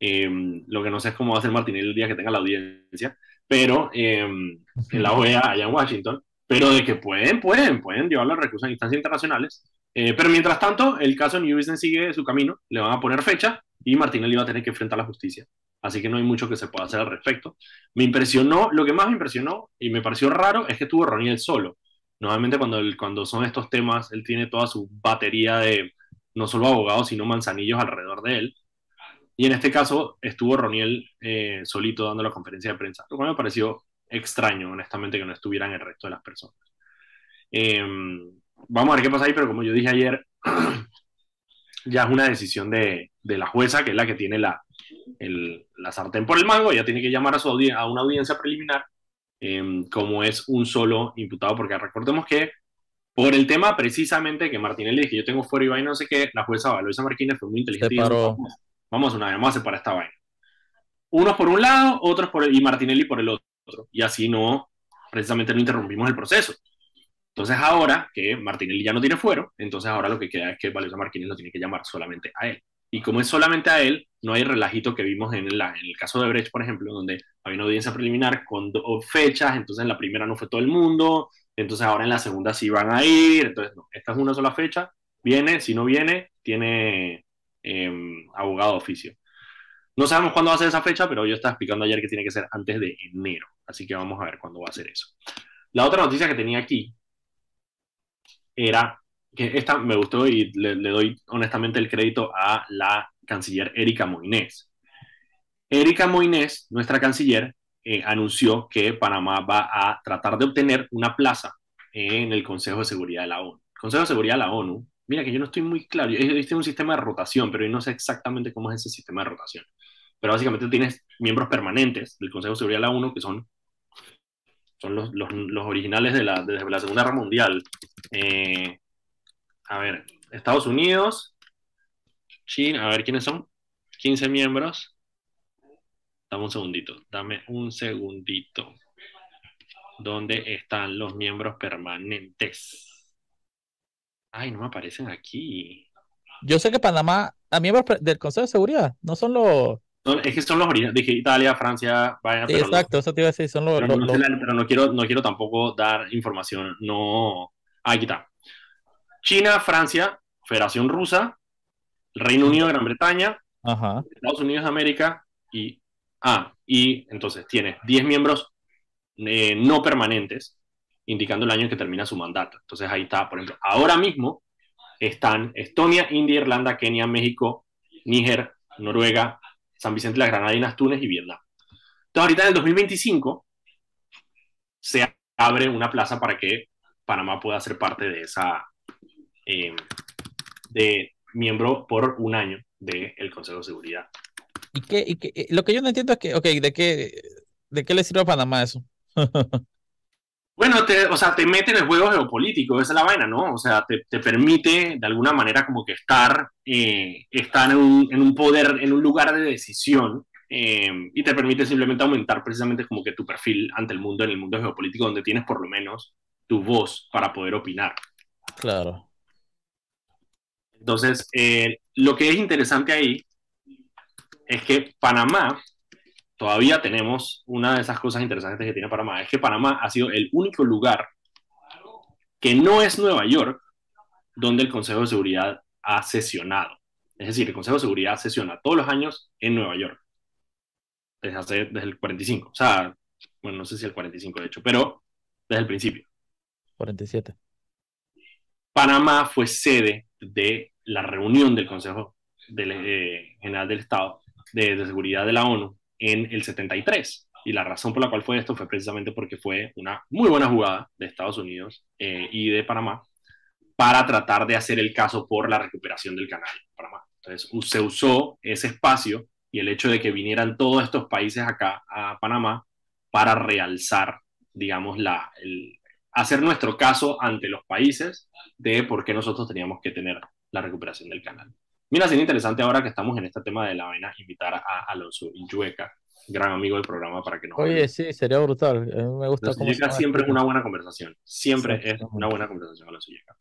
Em, lo que no sé es cómo va a hacer Martinelli el día que tenga la audiencia, pero em, en la OEA allá en Washington, pero de que pueden, pueden, pueden llevarlo al recurso en instancias internacionales. Eh, pero mientras tanto, el caso New Business sigue su camino, le van a poner fecha y Martinelli va a tener que enfrentar la justicia. Así que no hay mucho que se pueda hacer al respecto. Me impresionó, lo que más me impresionó y me pareció raro es que tuvo Roniel solo. Normalmente cuando, cuando son estos temas, él tiene toda su batería de no solo abogados, sino manzanillos alrededor de él. Y en este caso estuvo Roniel eh, solito dando la conferencia de prensa, lo cual me pareció extraño, honestamente, que no estuvieran el resto de las personas. Em, vamos a ver qué pasa ahí, pero como yo dije ayer, *clears throat* ya es una decisión de, de la jueza, que es la que tiene la, el, la sartén por el mango, ella tiene que llamar a, su a una audiencia preliminar Em, como es un solo imputado, porque recordemos que por el tema precisamente que Martinelli dijo, yo tengo fuera y no sé qué, la jueza Valoisa Martínez fue muy inteligente y dijo, vamos, una vez más a separar esta vaina. Unos por un lado, otros por el, y Martinelli por el otro. Y así no, precisamente no interrumpimos el proceso. Entonces ahora que Martinelli ya no tiene fuero, entonces ahora lo que queda es que Valoisa Martínez lo tiene que llamar solamente a él. Y como es solamente a él, no hay relajito que vimos en, la, en el caso de Brecht, por ejemplo, donde había una audiencia preliminar con dos fechas, entonces en la primera no fue todo el mundo, entonces ahora en la segunda sí van a ir, entonces no, esta es una sola fecha, viene, si no viene, tiene em, abogado de oficio. No sabemos cuándo va a ser esa fecha, pero yo estaba explicando ayer que tiene que ser antes de enero, así que vamos a ver cuándo va a ser eso. La otra noticia que tenía aquí era que esta me gustó y le, doy honestamente el crédito a la canciller Erika Moines. Erika Moines, nuestra canciller, eh, anunció que Panamá va a tratar de obtener una plaza en el Consejo de Seguridad de la ONU. Consejo de Seguridad de la ONU, mira que yo no estoy muy claro, existe un sistema de rotación, pero yo no sé exactamente cómo es ese sistema de rotación. Pero básicamente tienes miembros permanentes del Consejo de Seguridad de la ONU, que son, son los, los, originales de la, de la Segunda Guerra Mundial. Eh, a ver, Estados Unidos, China, a ver quiénes son, 15 miembros. Dame un segundito, dame un segundito. ¿Dónde están los miembros permanentes? Ay, no me aparecen aquí. Yo sé que Panamá, a miembros del Consejo de Seguridad, no son los. Es que son los originales. Dije Italia, Francia, vaya. exacto, eso te iba a decir, son los. Pero, no, quiero, no quiero tampoco dar información. No. Ah, aquí está. China, Francia, Federación Rusa, Reino Unido, Gran Bretaña, Estados Unidos de América y... Ah, y entonces tiene 10 miembros eh, no permanentes, indicando el año en que termina su mandato. Entonces ahí está, por ejemplo, ahora mismo están Estonia, India, Irlanda, Kenia, México, Níger, Noruega, San Vicente las Granadinas, Túnez y Vietnam. Entonces ahorita en el 2025 se abre una plaza para que Panamá pueda ser parte de esa, eh, de miembro por un año del Consejo de Seguridad. ¿Y qué, y qué, eh, lo que yo no entiendo es que, ok, ¿de qué, de qué le sirve a Panamá eso? *laughs* bueno, te, o sea, te mete en el juego geopolítico, esa es la vaina, ¿no? O sea, te, te permite de alguna manera como que estar, eh, estar en, un, en, un, poder, en un lugar de decisión y te permite simplemente aumentar precisamente como que tu perfil ante el mundo, en el mundo geopolítico, donde tienes por lo menos tu voz para poder opinar. Claro. Entonces, eh, lo que es interesante ahí es que Panamá, todavía tenemos una de esas cosas interesantes que tiene Panamá, es que Panamá ha sido el único lugar que no es Nueva York donde el Consejo de Seguridad ha sesionado. Es decir, el Consejo de Seguridad sesiona todos los años en Nueva York, desde, hace, desde el 45, o sea, bueno, no sé si el 45 de hecho, pero desde el principio. 47. Panamá fue sede de la reunión del Consejo eh, General del Estado de, Seguridad de la ONU en el 73. Y la razón por la cual fue esto fue precisamente porque fue una muy buena jugada de Estados Unidos eh, y de Panamá para tratar de hacer el caso por la recuperación del canal Panamá. Entonces se usó ese espacio y el hecho de que vinieran todos estos países acá a Panamá para realzar, digamos, la, hacer nuestro caso ante los países de por qué nosotros teníamos que tener la recuperación del canal. Mira, es interesante ahora que estamos en este tema de la vaina, invitar a Alonso Illueca, gran amigo del programa para que nos Oye, sí, sería brutal. A mí me gusta se siempre es una buena conversación. Siempre es una buena conversación con la Suyeca.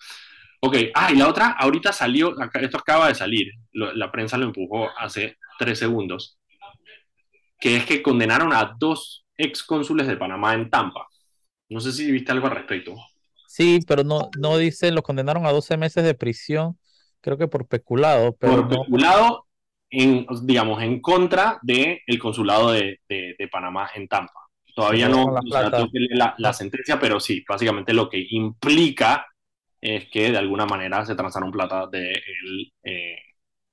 Ok, ah, y la otra, ahorita salió, esto acaba de salir, la prensa lo empujó hace tres segundos, que es que condenaron a dos ex cónsules de Panamá en Tampa. No sé si viste algo al respecto. Sí, pero no, no dice, los condenaron a 12 meses de prisión, creo que por peculado, pero por no. peculado, en, digamos, en contra del consulado de, de- de Panamá en Tampa. Todavía no robaron la o sea, la, la sentencia, pero sí, básicamente lo que implica es que de alguna manera se transaron plata de el, eh,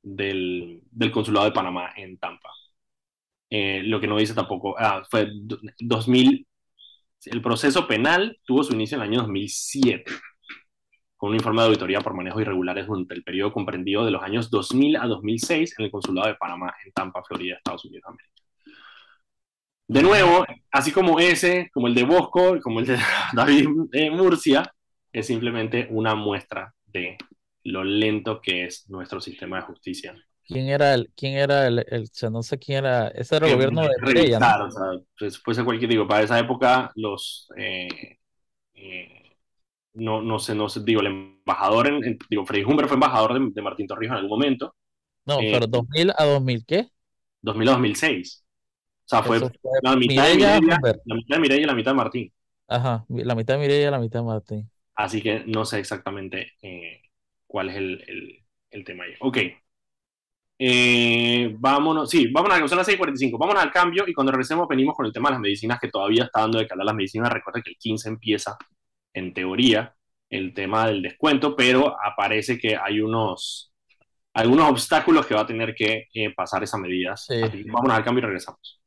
del, del consulado de Panamá en Tampa. Eh, lo que no dice tampoco, ah, fue do- 2000, el proceso penal tuvo su inicio en el año 2007 con un informe de auditoría por manejos irregulares durante el periodo comprendido de los años 2000 a 2006 en el Consulado de Panamá en Tampa, Florida, Estados Unidos de América. De nuevo, así como ese, como el de Bosco, como el de *laughs* David eh, Murcia, es simplemente una muestra de lo lento que es nuestro sistema de justicia. ¿Quién era el, quién era el, el, o sea, no sé quién era, ese era el gobierno de Mireya, ¿no? o sea, pues, puede ser cualquier, digo, para esa época los, eh, eh, no, no sé, no sé, digo, el embajador, en, en- digo, Freddy Humber fue embajador de, de Martín Torrijos en algún momento, No, Eh, pero 2000 a 2000, ¿qué? 2000 a 2006. O sea, fue la mitad de Humber. la mitad de Mireya y la mitad de Martín. Ajá, la mitad de Mireya, la mitad de Martín. Así que no sé exactamente eh, cuál es el, el, el tema ahí. Ok. Eh, vámonos, sí, vámonos a son las 6:45. Vámonos al cambio y cuando regresemos venimos con el tema de las medicinas que todavía está dando de hablar las medicinas. Recuerda que el 15 empieza, en teoría, el tema del descuento, pero aparece que hay unos, algunos obstáculos que va a tener que eh, pasar esas medidas. Sí. Vámonos al cambio y regresamos.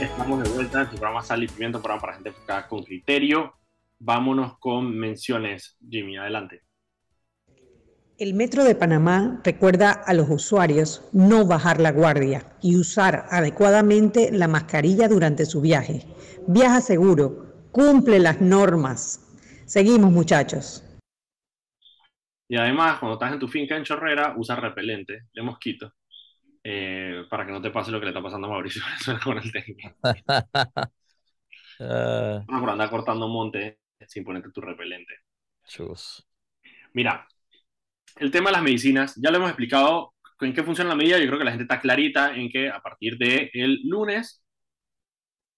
Estamos de vuelta en tu programa Sal y Pimiento, programa para gente enfocada con criterio. Vámonos con menciones. Jimmy, adelante. El Metro de Panamá recuerda a los usuarios no bajar la guardia y usar adecuadamente la mascarilla durante su viaje. Viaja seguro, cumple las normas. Seguimos muchachos. Y además, cuando estás en tu finca en Chorrera, usa repelente de mosquito eh, para que no te pase lo que le está pasando a Mauricio Venezuela *laughs* con el técnico. No, por andar cortando monte sin ponerte tu repelente. chus. Mira, el tema de las medicinas, ya lo hemos explicado en qué funciona la medida. Yo creo que la gente está clarita en que a partir del el lunes,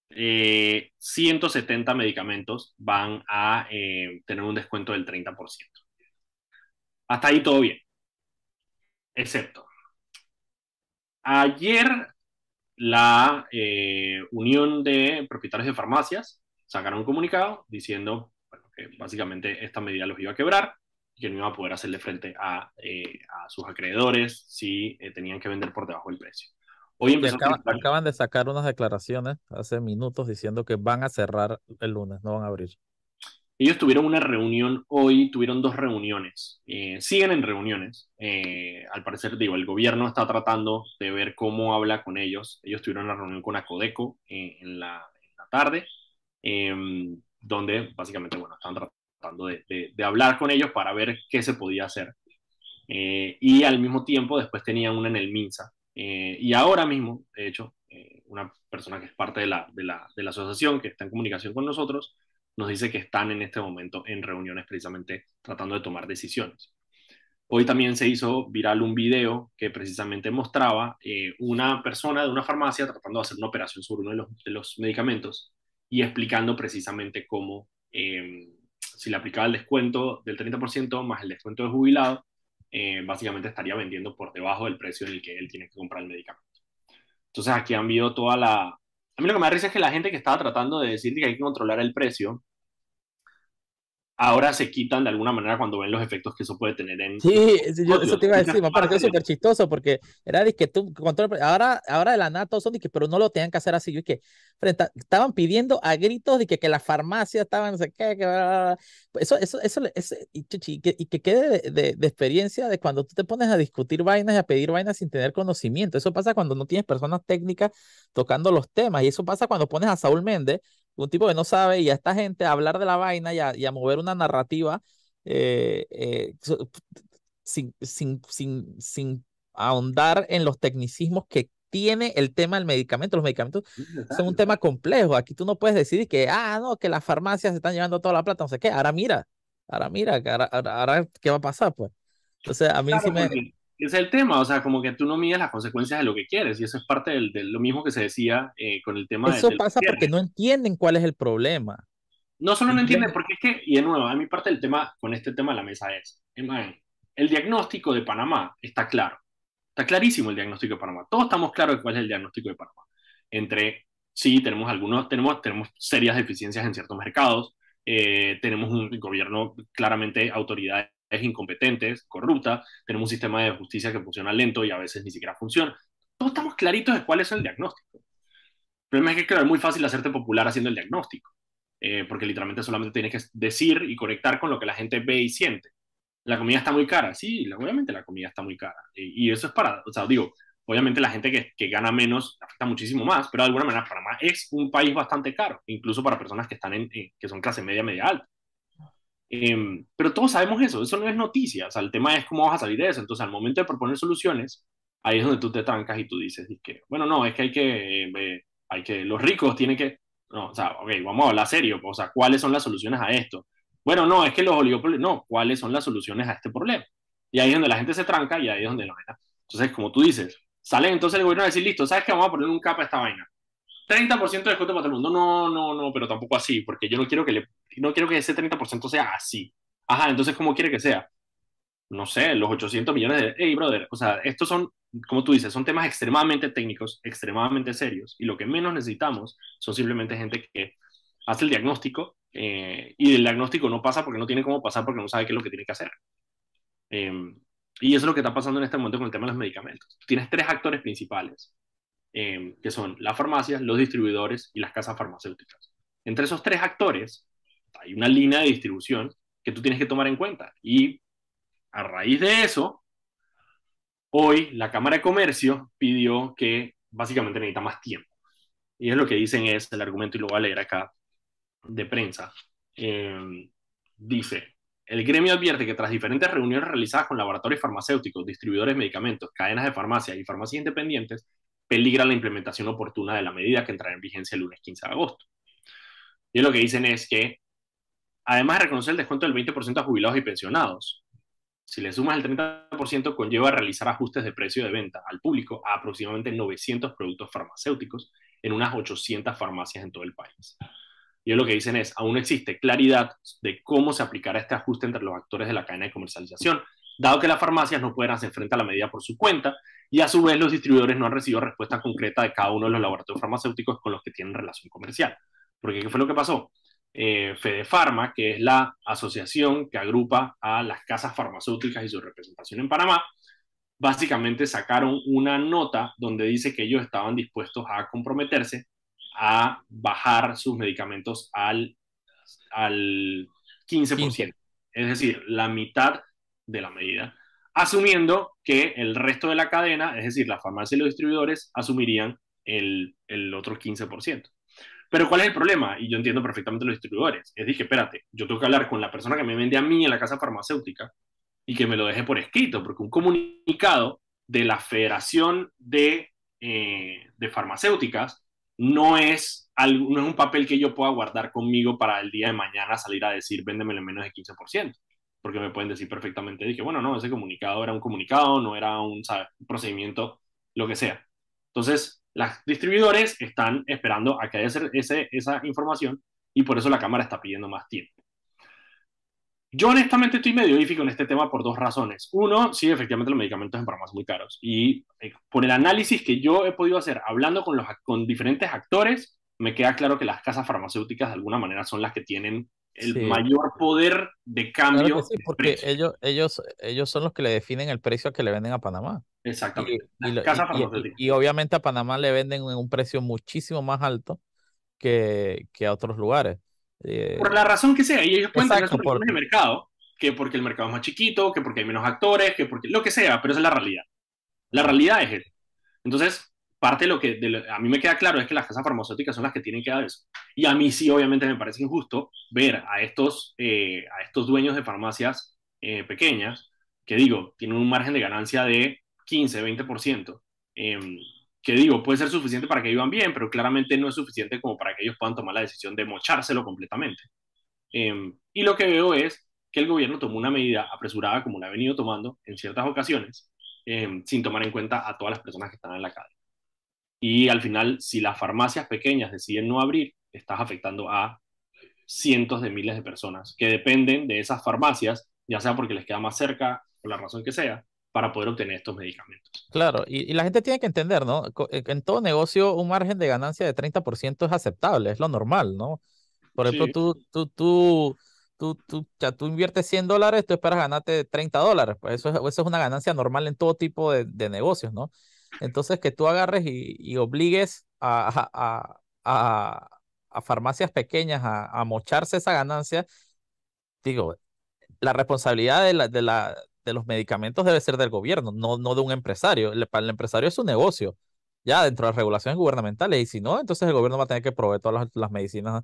eh, 170 medicamentos van a eh, tener un descuento del 30%. Hasta ahí todo bien. Excepto, ayer la eh, Unión de Propietarios de Farmacias sacaron un comunicado diciendo que básicamente esta medida los iba a quebrar que no iba a poder hacerle frente a, eh, a sus acreedores si eh, tenían que vender por debajo del precio. Hoy a acaban de sacar unas declaraciones hace minutos diciendo que van a cerrar el lunes, no van a abrir. Ellos tuvieron una reunión hoy, tuvieron dos reuniones, eh, siguen en reuniones. al parecer, digo, el gobierno está tratando de ver cómo habla con ellos. Ellos tuvieron una reunión con Acodeco en, la, en la tarde, eh, donde básicamente, bueno, estaban tratando de, de- de hablar con ellos para ver qué se podía hacer. Eh, y al mismo tiempo, después tenían una en el MINSA. Eh, y ahora mismo, de hecho, eh, una persona que es parte de la, de, la, de la asociación, que está en comunicación con nosotros, nos dice que están en este momento en reuniones precisamente tratando de tomar decisiones. Hoy también se hizo viral un video que precisamente mostraba eh, una persona de una farmacia tratando de hacer una operación sobre uno de los, de los medicamentos y explicando precisamente cómo, eh, si le aplicaba el descuento del 30% más el descuento de jubilado, eh, básicamente estaría vendiendo por debajo del precio en el que él tiene que comprar el medicamento. Entonces aquí han habido toda la... A mí lo que me da risa es que la gente que estaba tratando de decir que hay que controlar el precio, ahora se quitan de alguna manera cuando ven los efectos que eso puede tener en... Sí, sí, yo- eso te iba a decir, me pareció súper chistoso porque era de que tú, ahora, ahora de la nada todos son de que, pero no lo tenían que hacer así. Yo es que frente a- estaban pidiendo a gritos de que, que la farmacia estaba no sé qué, que. Eso, eso, eso, eso- y, y que, y que quede de, de- de experiencia de cuando tú te pones a discutir vainas y a pedir vainas sin tener conocimiento. Eso pasa cuando no tienes personas técnicas tocando los temas y eso pasa cuando pones a Saúl Méndez, un tipo que no sabe, y a esta gente a hablar de la vaina y a, y a mover una narrativa. eh, eh, sin, sin, sin, sin ahondar en los tecnicismos que tiene el tema del medicamento. Los medicamentos son un tema complejo. Aquí tú no puedes decir que, ah, no, que las farmacias se están llevando toda la plata, no sé qué. Ahora mira, ahora mira, ahora, ahora, ¿qué va a pasar? Pues. Entonces, a mí sí me... Es el tema, o sea, como que tú no mides las consecuencias de lo que quieres, y eso es parte de lo mismo que se decía eh, con el tema Eso pasa porque no entienden cuál es el problema. No solo no entienden, porque es que, y de nuevo, a mí parte del tema con este tema de la mesa es, el diagnóstico de Panamá está claro, está clarísimo el diagnóstico de Panamá, todos estamos claros de cuál es el diagnóstico de Panamá. Entre, sí, tenemos algunos, tenemos, tenemos serias deficiencias en ciertos mercados, eh, tenemos un gobierno claramente autoridades incompetentes, corrupta, tenemos un sistema de justicia que funciona lento y a veces ni siquiera funciona. Todos estamos claritos de cuál es el diagnóstico. El problema es que claro, es muy fácil hacerte popular haciendo el diagnóstico, eh, porque literalmente solamente tienes que decir y conectar con lo que la gente ve y siente. La comida está muy cara, sí, obviamente la comida está muy cara. Y, eso es para, o sea, digo, obviamente la gente que, que, gana menos afecta muchísimo más, pero de alguna manera Panamá es un país bastante caro, incluso para personas que, están en, eh, que son clase media, media alta. Em, pero todos sabemos eso, eso no es noticia, o sea, el tema es cómo vas a salir de eso. Entonces, al momento de proponer soluciones, ahí es donde tú te trancas y tú dices, que, bueno, no, es que hay que, eh, hay que, los ricos tienen que, no, o sea, ok, vamos a hablar serio, o sea, ¿cuáles son las soluciones a esto? Bueno, no, es que los oligopolios, no, ¿cuáles son las soluciones a este problema? Y ahí es donde la gente se tranca y ahí es donde la vaina. Entonces, como tú dices, sale entonces el gobierno a decir, listo, ¿sabes qué? Vamos a poner un cap a esta vaina. 30% de descuento para todo el mundo. No, no, no, pero tampoco así, porque yo no quiero que, le, no quiero que ese 30% sea así. Ajá, entonces, ¿cómo quiere que sea? No sé, los 800 millones de... Hey, brother, o sea, estos son, como tú dices, son temas extremadamente técnicos, extremadamente serios, y lo que menos necesitamos son simplemente gente que hace el diagnóstico eh, y el diagnóstico no pasa porque no tiene cómo pasar porque no sabe qué es lo que tiene que hacer. Em, y eso es lo que está pasando en este momento con el tema de los medicamentos. Tienes tres actores principales. Em, que son las farmacias, los distribuidores y las casas farmacéuticas. Entre esos tres actores hay una línea de distribución que tú tienes que tomar en cuenta. Y a raíz de eso, hoy la Cámara de Comercio pidió que básicamente necesita más tiempo. Y es lo que dicen es el argumento, y lo voy a leer acá, de prensa. Em, dice, el gremio advierte que tras diferentes reuniones realizadas con laboratorios farmacéuticos, distribuidores de medicamentos, cadenas de farmacia y farmacias independientes, peligra la implementación oportuna de la medida que entrará en vigencia el lunes 15 de agosto. Y lo que dicen es que, además de reconocer el descuento del 20% a jubilados y pensionados, si le sumas el 30%, conlleva realizar ajustes de precio de venta al público a aproximadamente 900 productos farmacéuticos en unas 800 farmacias en todo el país. Y lo que dicen es, aún existe claridad de cómo se aplicará este ajuste entre los actores de la cadena de comercialización, dado que las farmacias no pueden hacer frente a la medida por su cuenta y a su vez los distribuidores no han recibido respuesta concreta de cada uno de los laboratorios farmacéuticos con los que tienen relación comercial. Porque ¿qué fue lo que pasó? Eh, Fedefarma, que es la asociación que agrupa a las casas farmacéuticas y su representación en Panamá, básicamente sacaron una nota donde dice que ellos estaban dispuestos a comprometerse a bajar sus medicamentos al, al 15%, es decir, la mitad de la medida, asumiendo que el resto de la cadena, es decir, la farmacia y los distribuidores, asumirían el, el otro 15%. Pero ¿cuál es el problema? Y yo entiendo perfectamente los distribuidores. Es dije, espérate, yo tengo que hablar con la persona que me vende a mí en la casa farmacéutica y que me lo deje por escrito, porque un comunicado de la Federación de, eh, de Farmacéuticas no es, no es un papel que yo pueda guardar conmigo para el día de mañana salir a decir, véndemelo en menos de 15% porque me pueden decir perfectamente, dije, bueno, no, ese comunicado era un comunicado, no era un, procedimiento, lo que sea. Entonces, los distribuidores están esperando a que haya ese, esa información y por eso la Cámara está pidiendo más tiempo. Yo honestamente estoy medio difícil en este tema por dos razones. Uno, sí, efectivamente los medicamentos en farmacia muy caros. Y eh, por el análisis que yo he podido hacer hablando con, los, con diferentes actores, me queda claro que las casas farmacéuticas de alguna manera son las que tienen el mayor poder de cambio. sí, porque ellos, ellos, ellos son los que le definen el precio que le venden a Panamá. Exactamente. Y, obviamente a Panamá le venden en un precio muchísimo más alto que, que a otros lugares. Eh, por la razón que sea, y ellos cuentan que por el mercado, que porque el mercado es más chiquito, que porque hay menos actores, que porque lo que sea, pero esa es la realidad. La realidad es eso. Entonces, parte de lo que a mí me queda claro es que las casas farmacéuticas son las que tienen que dar eso. Y a mí sí, obviamente, me parece injusto ver a estos, eh, a estos dueños de farmacias eh, pequeñas que digo, tienen un margen de ganancia de 15, 20%, eh, que digo, puede ser suficiente para que vivan bien, pero claramente no es suficiente como para que ellos puedan tomar la decisión de mochárselo completamente. Em, y lo que veo es que el gobierno tomó una medida apresurada, como la ha venido tomando en ciertas ocasiones, em, sin tomar en cuenta a todas las personas que están en la calle. Y al final, si las farmacias pequeñas deciden no abrir, estás afectando a cientos de miles de personas que dependen de esas farmacias, ya sea porque les queda más cerca, por la razón que sea, para poder obtener estos medicamentos. Claro, y, y, la gente tiene que entender, ¿no? Eh, en todo negocio un margen de ganancia de 30% es aceptable, es lo normal, ¿no? Por ejemplo, sí. tú, tú, tú, tú, tú, ya, tú inviertes 100 dólares, tú esperas ganarte 30 dólares, pues eso es, eso es una ganancia normal en todo tipo de, de negocios, ¿no? Entonces, que tú agarres y, y obligues a, a, a, farmacias pequeñas a, mocharse esa ganancia, digo, la responsabilidad de la, de la, de los medicamentos debe ser del gobierno, no, no de un empresario. El, el empresario es su negocio, ya dentro de las regulaciones gubernamentales, y si no, entonces el gobierno va a tener que proveer todas las, las medicinas,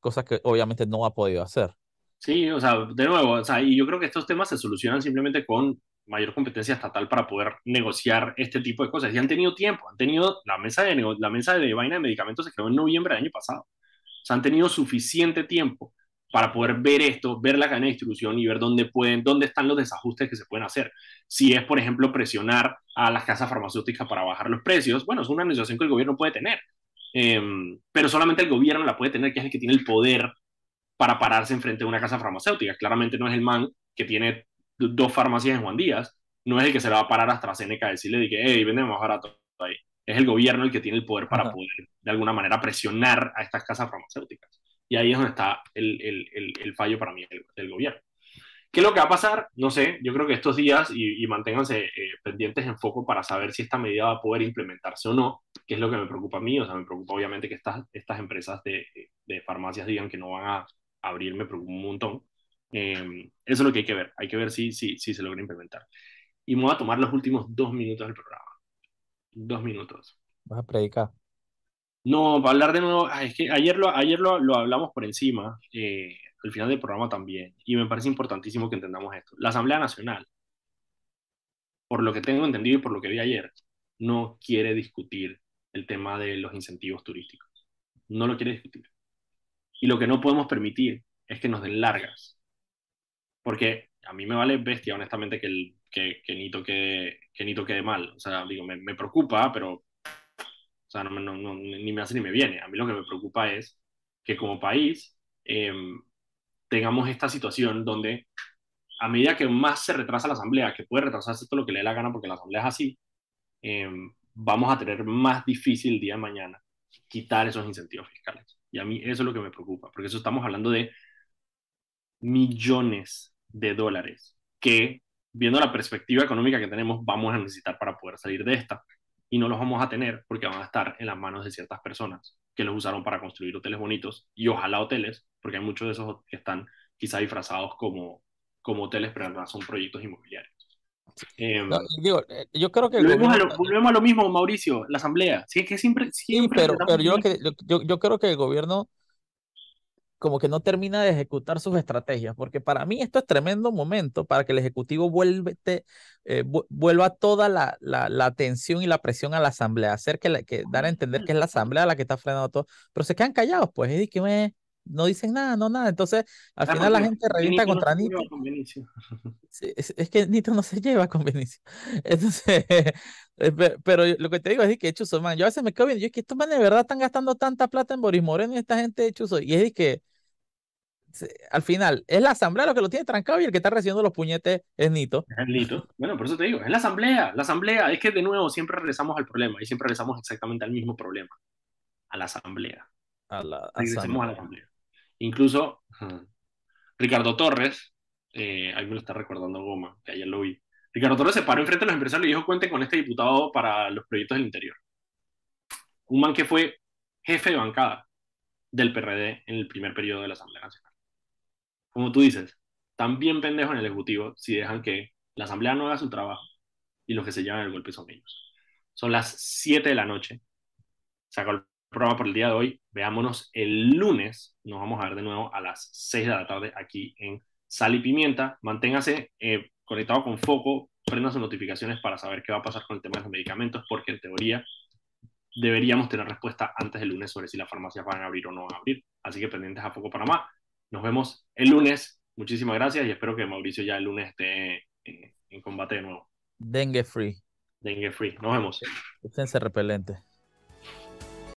cosas que obviamente no ha podido hacer. Sí, o sea, de nuevo, o sea, y yo creo que estos temas se solucionan simplemente con mayor competencia estatal para poder negociar este tipo de cosas. Y han tenido tiempo, han tenido la mesa de, la mesa de vaina de medicamentos se creó en noviembre del año pasado. O sea, han tenido suficiente tiempo para poder ver esto, ver la cadena de distribución y ver dónde pueden, dónde están los desajustes que se pueden hacer. Si es, por ejemplo, presionar a las casas farmacéuticas para bajar los precios, bueno, es una negociación que el gobierno puede tener, eh, pero solamente el gobierno la puede tener, que es el que tiene el poder para pararse enfrente de una casa farmacéutica. Claramente no es el man que tiene dos farmacias en Juan Díaz, no es el que se le va a parar a AstraZeneca a decirle que, hey, vende más barato ahí. Es el gobierno el que tiene el poder para Ajá. poder, de alguna manera, presionar a estas casas farmacéuticas. Y ahí es donde está el, el, el, el fallo para mí del, del, gobierno. ¿Qué es lo que va a pasar? No sé, yo creo que estos días, y, y manténganse eh, pendientes en foco para saber si esta medida va a poder implementarse o no, que es lo que me preocupa a mí, o sea, me preocupa obviamente que estas, estas empresas de, de farmacias digan que no van a abrir, me preocupa un montón. Eh, eso es lo que hay que ver, hay que ver si, si, si se logra implementar. Y me voy a tomar los últimos dos minutos del programa. Dos minutos. Vas a predicar. No, para hablar de nuevo, es que ayer lo, ayer lo, lo hablamos por encima, eh, al final del programa también, y me parece importantísimo que entendamos esto. La Asamblea Nacional, por lo que tengo entendido y por lo que vi ayer, no quiere discutir el tema de los incentivos turísticos. No lo quiere discutir. Y lo que no podemos permitir es que nos den largas. Porque a mí me vale bestia, honestamente, que, el, que, que, Nito, quede, que Nito quede mal. O sea, digo, me, me preocupa, pero o sea, no, no, no, ni me hace ni me viene. A mí lo que me preocupa es que como país eh, tengamos esta situación donde a medida que más se retrasa la asamblea, que puede retrasarse todo lo que le dé la gana porque la asamblea es así, eh, vamos a tener más difícil el día de mañana quitar esos incentivos fiscales. Y a mí eso es lo que me preocupa, porque eso estamos hablando de millones de dólares que, viendo la perspectiva económica que tenemos, vamos a necesitar para poder salir de esta y no los vamos a tener porque van a estar en las manos de ciertas personas que los usaron para construir hoteles bonitos y ojalá hoteles, porque hay muchos de esos que están quizá disfrazados como, como hoteles, pero en realidad son proyectos inmobiliarios. Eh, no, digo, yo creo que volvemos, gobierno... a lo, volvemos, a lo, mismo, Mauricio, la asamblea. Sí, que siempre, siempre sí, pero, pero yo, que, yo, yo creo que el gobierno como que no termina de ejecutar sus estrategias, porque para mí esto es tremendo momento para que el Ejecutivo vuelve, te, eh, vuelva toda la, la, la, atención y la presión a la Asamblea, hacer que, la, que dar a entender que es la Asamblea la que está frenando todo, pero se quedan callados, pues, y que me, no dicen nada, no nada, entonces al final la gente revienta Nito contra no Nito. Sí, es, es, que Nito no se lleva con Benicio. *laughs* Entonces, pero lo que te digo es que Chuzo, man, yo a veces me quedo viendo, yo es que estos manes de verdad están gastando tanta plata en Boris Moreno y esta gente de Chuzo, y es que al final es la asamblea lo que lo tiene trancado y el que está recibiendo los puñetes es Nito. Es Nito. Bueno, por eso te digo, es la asamblea. La asamblea, es que de nuevo siempre regresamos al problema y siempre regresamos exactamente al mismo problema, a la asamblea. A la regresemos asamblea. a la asamblea. Incluso uh, Ricardo Torres, eh, ahí me lo está recordando Goma, que ayer lo vi. Ricardo Torres se paró enfrente de los empresarios y dijo, cuenten con este diputado para los proyectos del interior. Un man que fue jefe de bancada del PRD en el primer periodo de la Asamblea Nacional como tú dices, están bien en el Ejecutivo si dejan que la Asamblea no haga su trabajo y los que se llevan el golpe son ellos. Son las 7 de la noche. Saco el programa por el día de hoy. Veámonos el lunes. Nos vamos a ver de nuevo a las 6 de la tarde aquí en Sal y Pimienta. Manténgase eh, conectado con Foco, prendan sus notificaciones para saber qué va a pasar con el tema de los medicamentos, porque en teoría deberíamos tener respuesta antes del lunes sobre si las farmacias van a abrir o no van a abrir. Así que pendientes a Foco Panamá. Nos vemos el lunes. Muchísimas gracias y espero que Mauricio ya el lunes esté en, combate de nuevo. Dengue free. Dengue free. Nos vemos. Usense repelente.